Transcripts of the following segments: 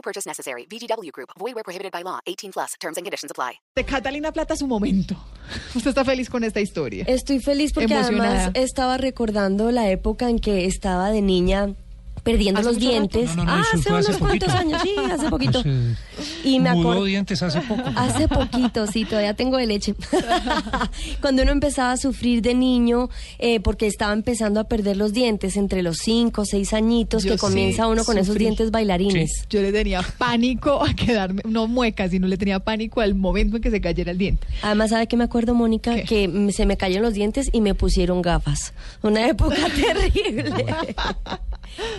No purchase necessary. VGW Group. Void where prohibited by law. 18 plus. Terms and conditions apply. De Catalina Plata su momento. Usted está feliz con esta historia. Estoy feliz porque Emocionada. además estaba recordando la época en que estaba de niña perdiendo ¿Hace los dientes. No, no, no, ah, hace unos cuantos poquito. años, sí, hace poquito. Hace- y me mudó acuerdo. dientes hace poco. Hace poquito, sí, todavía tengo de leche. Cuando uno empezaba a sufrir de niño, eh, porque estaba empezando a perder los dientes entre los 5 o 6 añitos, Yo que sí comienza uno con esos dientes bailarines. Yo le tenía pánico a quedarme, no muecas, sino le tenía pánico al momento en que se cayera el diente. Además, ¿sabe qué me acuerdo, Mónica? ¿Qué? Que se me cayeron los dientes y me pusieron gafas. Una época terrible.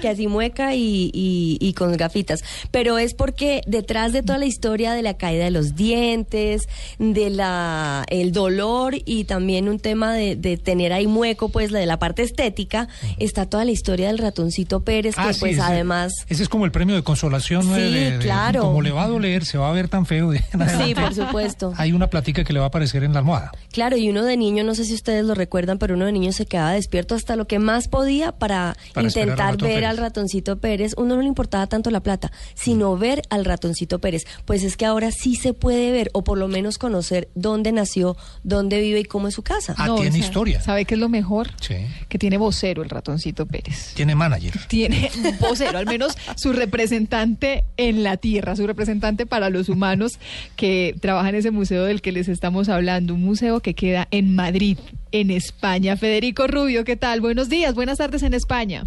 que así mueca y, y- y con gafitas. Pero es porque detrás de toda la historia de la caída de los dientes, de la el dolor y también un tema de, de tener ahí mueco, pues la de la parte estética, está toda la historia del ratoncito Pérez, que Ah, sí, pues ese- además... Ese es como el premio de consolación. ¿no? Sí, de- de- claro. Como le va a doler, se va a ver tan feo. Sí, por supuesto. Hay una platica que le va a aparecer en la almohada. Claro, y uno de niño, no sé si ustedes lo recuerdan, pero uno de niño se quedaba despierto hasta lo que más podía para, intentar ver Pérez. al ratoncito Pérez. Uno no le importaba tanto la plata, sino ver al ratoncito Pérez. Pues es que ahora sí se puede ver, o por lo menos conocer dónde nació, dónde vive y cómo es su casa. Ah, tiene ¿sabe- historia. ¿Sabe qué es lo mejor? Sí. Que tiene vocero el ratoncito Pérez. Tiene manager. Tiene vocero, al menos su representante en la tierra, su representante para los humanos que trabaja en ese museo del que les estamos hablando, un museo que queda en Madrid, en España. Federico Rubio, ¿qué tal? Buenos días, buenas tardes en España.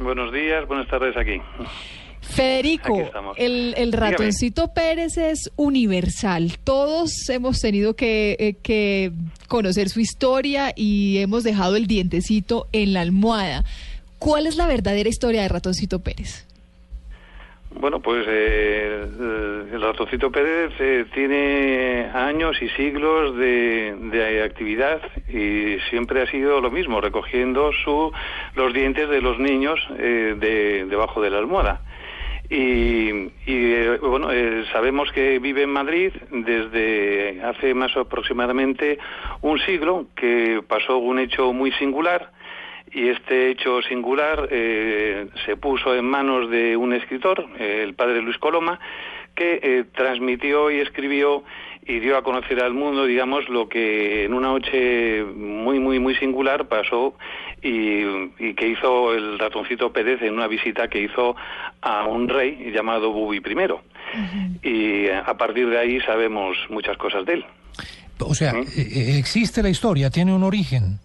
Buenos días, buenas tardes aquí. Federico, Aquí el, el Dígame. ratoncito Pérez es universal. Todos hemos tenido que, eh, que conocer su historia y hemos dejado el dientecito en la almohada. ¿Cuál es la verdadera historia de ratoncito Pérez? Bueno, pues eh, el ratoncito Pérez eh, tiene años y siglos de, de actividad y siempre ha sido lo mismo, recogiendo su, los dientes de los niños eh, de, debajo de la almohada. Y, y, eh, bueno, eh, sabemos que vive en Madrid desde hace más aproximadamente un siglo, que pasó un hecho muy singular y este hecho singular eh, se puso en manos de un escritor, eh, el padre Luis Coloma, que eh, transmitió y escribió y dio a conocer al mundo, digamos, lo que en una noche muy, muy, muy singular pasó y, y que hizo el ratoncito Pérez en una visita que hizo a un rey llamado Bubi I. Y eh, a partir de ahí sabemos muchas cosas de él. O sea, eh, existe la historia, tiene un origen.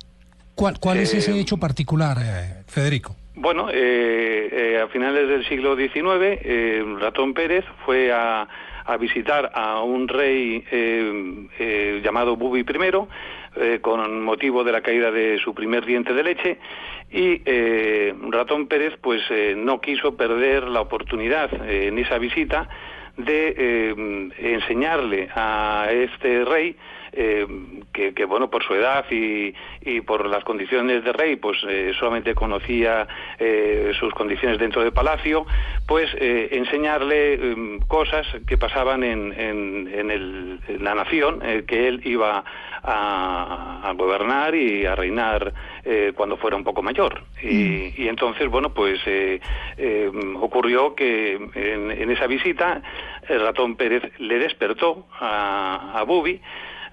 ¿Cuál, cuál es Eh, ese hecho particular, eh, Federico? Bueno, eh, eh, a finales del siglo XIX, eh, Ratón Pérez fue a, a visitar a un rey eh, eh, llamado Bubi I, eh, con motivo de la caída de su primer diente de leche, y eh, Ratón Pérez pues eh, no quiso perder la oportunidad eh, en esa visita de eh, enseñarle a este rey eh, que, que, bueno por su edad y, y por las condiciones de rey pues eh, solamente conocía eh, sus condiciones dentro del palacio pues enseñarle eh, cosas que pasaban en, en, en, el- en la nación que él iba a, a gobernar y a reinar cuando fuera un poco mayor. Y, y entonces bueno pues eh, ocurrió que en, en esa visita el ratón Pérez le despertó a, a Bubi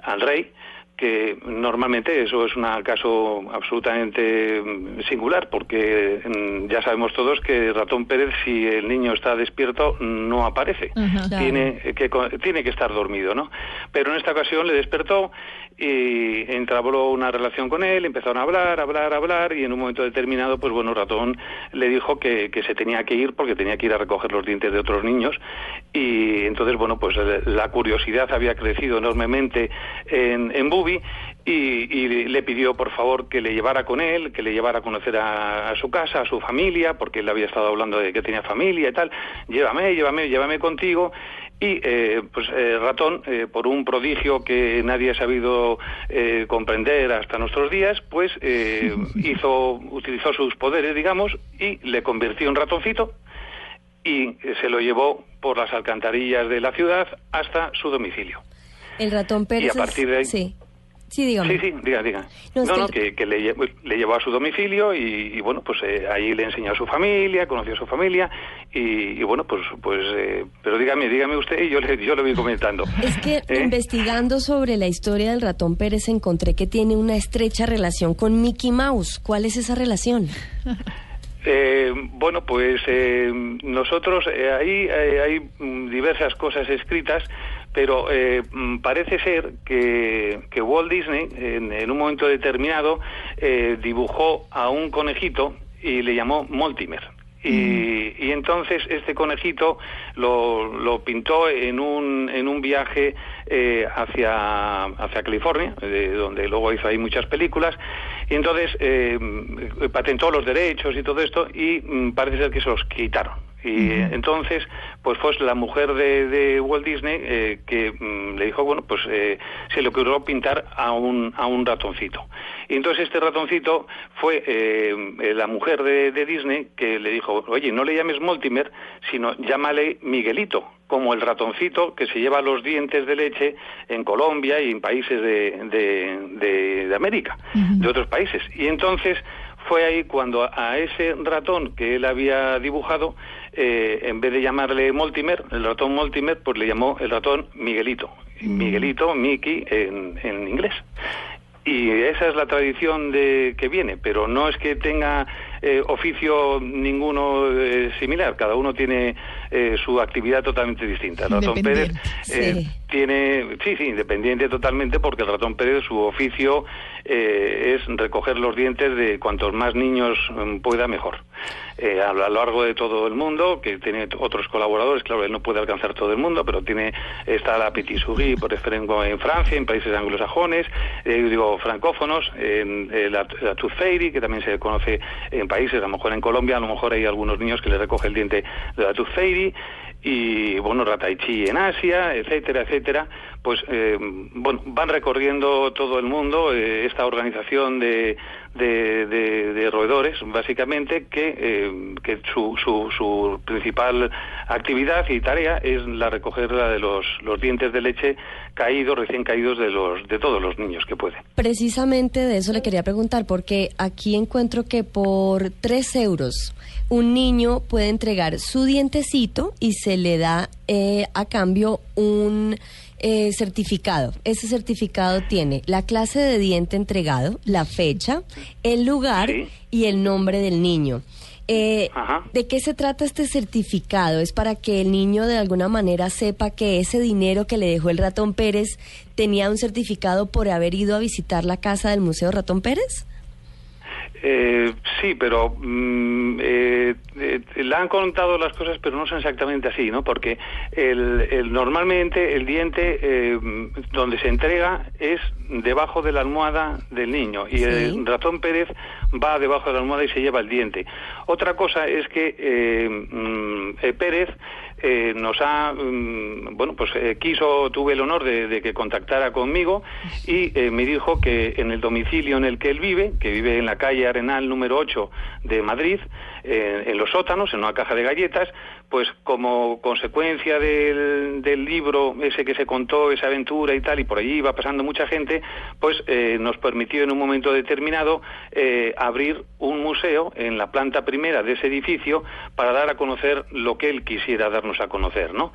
al rey que normalmente eso es un caso absolutamente mm, singular, porque mm, ya sabemos todos que Ratón Pérez, si el niño está despierto, no aparece. Claro. Tiene, que, tiene que estar dormido, ¿no? Pero en esta ocasión le despertó y entabló una relación con él, empezaron a hablar, hablar, hablar, y en un momento determinado, pues bueno, Ratón le dijo que, que se tenía que ir porque tenía que ir a recoger los dientes de otros niños, y entonces, bueno, pues eh, la curiosidad había crecido enormemente en, en Bubi, Y, y le pidió por favor que le llevara con él, que le llevara a conocer a, a su casa, a su familia, porque él había estado hablando de que tenía familia y tal. Llévame, llévame, llévame contigo. Y eh, pues eh, Ratón, eh, por un prodigio que nadie ha sabido eh, comprender hasta nuestros días, pues eh, hizo, utilizó sus poderes, digamos, y le convirtió en ratoncito y se lo llevó por las alcantarillas de la ciudad hasta su domicilio. El ratón Pérez. Y a partir de ahí- es- Sí. Sí, dígame. Sí, sí, diga, diga. No, No, no, que- que, le, le llevó a su domicilio y, y, bueno, pues eh, ahí le enseñó a su familia, conoció a su familia y, y, bueno, pues, pues, eh, pero dígame, dígame usted y yo le, yo le voy comentando. Es que ¿Eh? investigando sobre la historia del ratón Pérez encontré que tiene una estrecha relación con Mickey Mouse. ¿Cuál es esa relación? Eh, bueno, pues eh, nosotros eh, ahí eh, hay mm, diversas cosas escritas, pero eh, mm, parece ser que, que Walt Disney en, en un momento determinado eh, dibujó a un conejito y le llamó Mortimer. Y, y entonces este conejito lo, lo pintó en un, en un viaje eh, hacia, hacia California, de donde luego hizo ahí muchas películas, y entonces eh, patentó los derechos y todo esto, y mm, parece ser que se los quitaron. Y eh, entonces, pues fue la mujer de, de Walt Disney eh, que mm, le dijo, bueno, pues eh, se le ocurrió pintar a un, a un ratoncito. Y entonces este ratoncito fue eh, eh, la mujer de, de Disney que le dijo, oye, no le llames Mortimer, sino llámale Miguelito, como el ratoncito que se lleva los dientes de leche en Colombia y en países de, de, América, de otros países. Y entonces fue ahí cuando a ese ratón que él había dibujado, eh, en vez de llamarle Mortimer, el ratón Mortimer, pues le llamó el ratón Miguelito. Miguelito, Mickey en, en inglés. Y esa es la tradición de que viene, pero no es que tenga eh, oficio ninguno eh, similar, cada uno tiene eh, su actividad totalmente distinta. El ratón Pérez Independiente, eh, sí. tiene, sí, sí, independiente totalmente, porque el ratón Pérez su oficio eh, es recoger los dientes de cuantos más niños mm, pueda mejor. Eh, a lo largo de todo el mundo, que tiene otros colaboradores, claro, él no puede alcanzar todo el mundo, pero tiene está la Petit Souris, por ejemplo, en Francia, en países anglosajones, digo, francófonos, en, la, la Tooth Fairy, que también se conoce en países, a lo mejor en Colombia, a lo mejor hay algunos niños que le recoge el diente de la Tooth y bueno, Rataichi en Asia, etcétera, etcétera, pues eh, bueno, van recorriendo todo el mundo eh, esta organización de, de, de- de roedores, básicamente, que, eh, que su, su, su principal actividad y tarea es la recoger la de los, los dientes de leche caídos, recién caídos de, los, de todos los niños que pueden. Precisamente de eso le quería preguntar, porque aquí encuentro que por tres euros un niño puede entregar su dientecito y se le da eh, a cambio un eh, certificado. Ese certificado tiene la clase de diente entregado, la fecha, el lugar Sí. y el nombre del niño. Eh. ¿De qué se trata este certificado? ¿Es para que el niño de alguna manera sepa que ese dinero que le dejó el ratón Pérez tenía un certificado por haber ido a visitar la casa del Museo Ratón Pérez? Eh, sí, pero mm, eh, le han contado las cosas, pero no son exactamente así, ¿no? Porque el, el- normalmente el diente eh, donde se entrega es debajo de la almohada del niño y Sí. el ratón Pérez va debajo de la almohada y se lleva el diente. Otra cosa es que eh, mm, eh, Pérez eh, nos ha, mm, bueno, pues eh, quiso, tuve el honor de, que contactara conmigo y eh, me dijo que en el domicilio en el que él vive, que vive en la calle Arenal número 8 de Madrid, eh, en los sótanos, en una caja de galletas, pues como consecuencia del, del libro ese que se contó, esa aventura y tal, y por allí iba pasando mucha gente, pues eh, nos permitió en un momento determinado eh, abrir un museo en la planta primera de ese edificio para dar a conocer lo que él quisiera darnos a conocer, ¿no?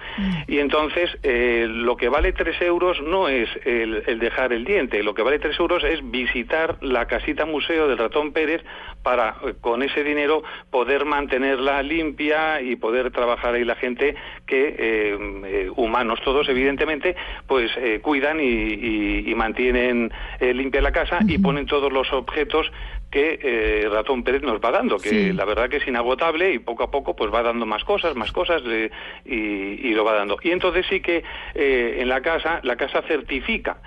Y entonces eh, lo que vale tres euros no es el, el dejar el diente, lo que vale tres euros es visitar la casita museo del ratón Pérez para eh, con ese dinero poder mantenerla limpia y poder trabajar ahí la gente que eh, eh, humanos todos evidentemente pues eh, cuidan y, y- y mantienen eh, limpia la casa y ponen todos los objetos que eh, Ratón Pérez nos va dando, que Sí. la verdad que es inagotable y poco a poco pues va dando más cosas, más cosas eh, y, y lo va dando. Y entonces sí que eh, en la casa, la casa certifica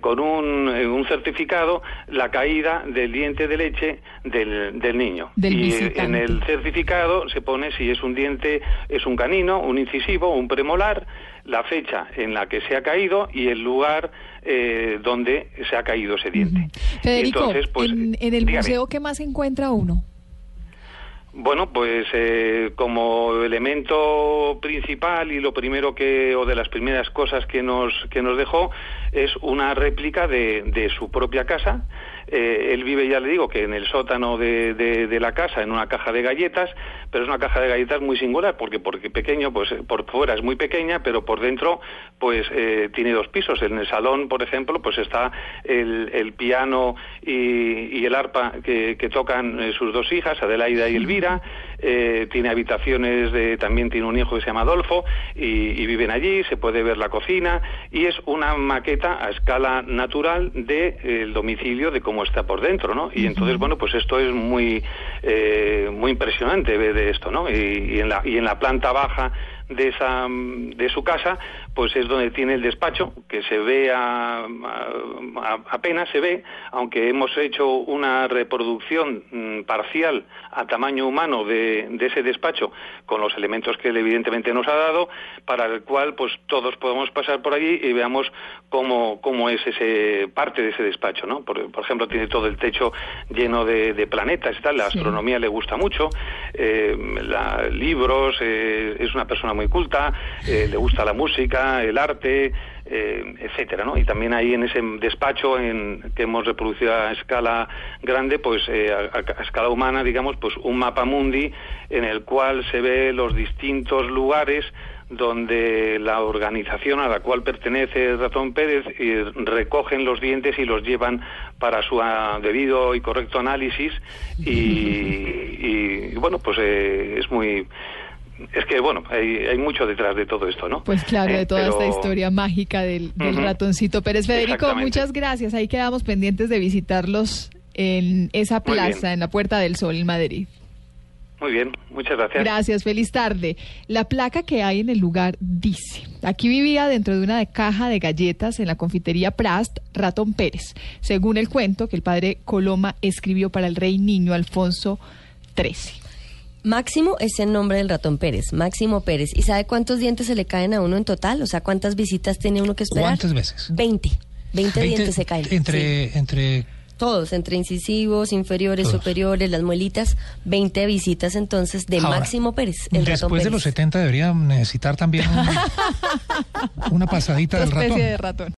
con un, un certificado la caída del diente de leche del, del niño. Del y visitante. en el certificado se pone si es un diente, es un canino, un incisivo, un premolar, la fecha en la que se ha caído y el lugar eh, donde se ha caído ese diente. Federico, entonces, pues, en, en el dígame. museo, ¿qué más encuentra uno? Bueno, pues eh, como elemento principal y lo primero que, o de las primeras cosas que nos, que nos dejó, es una réplica de, de su propia casa. Eh, él vive, ya le digo, que en el sótano de, de- de la casa, en una caja de galletas, pero es una caja de galletas muy singular, porque porque pequeño, pues eh, por fuera es muy pequeña, pero por dentro, pues eh, tiene dos pisos. En el salón, por ejemplo, pues está el, el piano y, y el arpa que, que tocan eh, sus dos hijas, Adelaida y Elvira. Eh, tiene habitaciones, de, también tiene un hijo que se llama Adolfo y, y viven allí, se puede ver la cocina y es una maqueta a escala natural del domicilio de cómo está por dentro, ¿no? Y entonces, bueno, pues esto es muy, eh, muy impresionante ver de esto, ¿no? Y, y en la, y en la planta baja de esa de su casa pues es donde tiene el despacho que se ve a- a- apenas se ve aunque hemos hecho una reproducción mm, parcial a tamaño humano de, de ese despacho con los elementos que él evidentemente nos ha dado para el cual pues todos podemos pasar por allí y veamos cómo, cómo es ese parte de ese despacho no por, por ejemplo tiene todo el techo lleno de, de planetas y tal la Sí. astronomía le gusta mucho eh, la- libros eh, es una persona muy culta eh, le gusta la música el arte eh, etcétera no y también ahí en ese despacho en que hemos reproducido a escala grande pues eh, a, escala humana digamos pues un mapa mundi en el cual se ve los distintos lugares donde la organización a la cual pertenece Ratón Pérez eh, recogen los dientes y los llevan para su ah, debido y correcto análisis. Y, y, bueno pues eh, es muy es que bueno hay, hay mucho detrás de todo esto no Pues claro, Eh, de toda esta pero- historia mágica del, ratoncito Pérez. Federico, muchas gracias. Ahí quedamos pendientes de visitarlos en esa plaza, en la Puerta del Sol, en Madrid. muy bien muchas gracias Gracias, feliz tarde. La placa que hay en el lugar dice, aquí vivía dentro de una caja de galletas en la confitería Prast, Ratón Pérez, según el cuento que el padre Coloma escribió para el rey niño Alfonso XIII. Máximo es el nombre del ratón Pérez, Máximo Pérez. ¿Y sabe cuántos dientes se le caen a uno en total? O sea, ¿cuántas visitas tiene uno que esperar? ¿Cuántas veces? 20. 20, Veinte dientes se caen. Sí. Entre, entre Todos, entre incisivos, inferiores, Todos. superiores, las muelitas. 20 visitas entonces de Ahora, Máximo Pérez, el ratón después de los 70 debería necesitar también un- una pasadita del ratón. de ratón.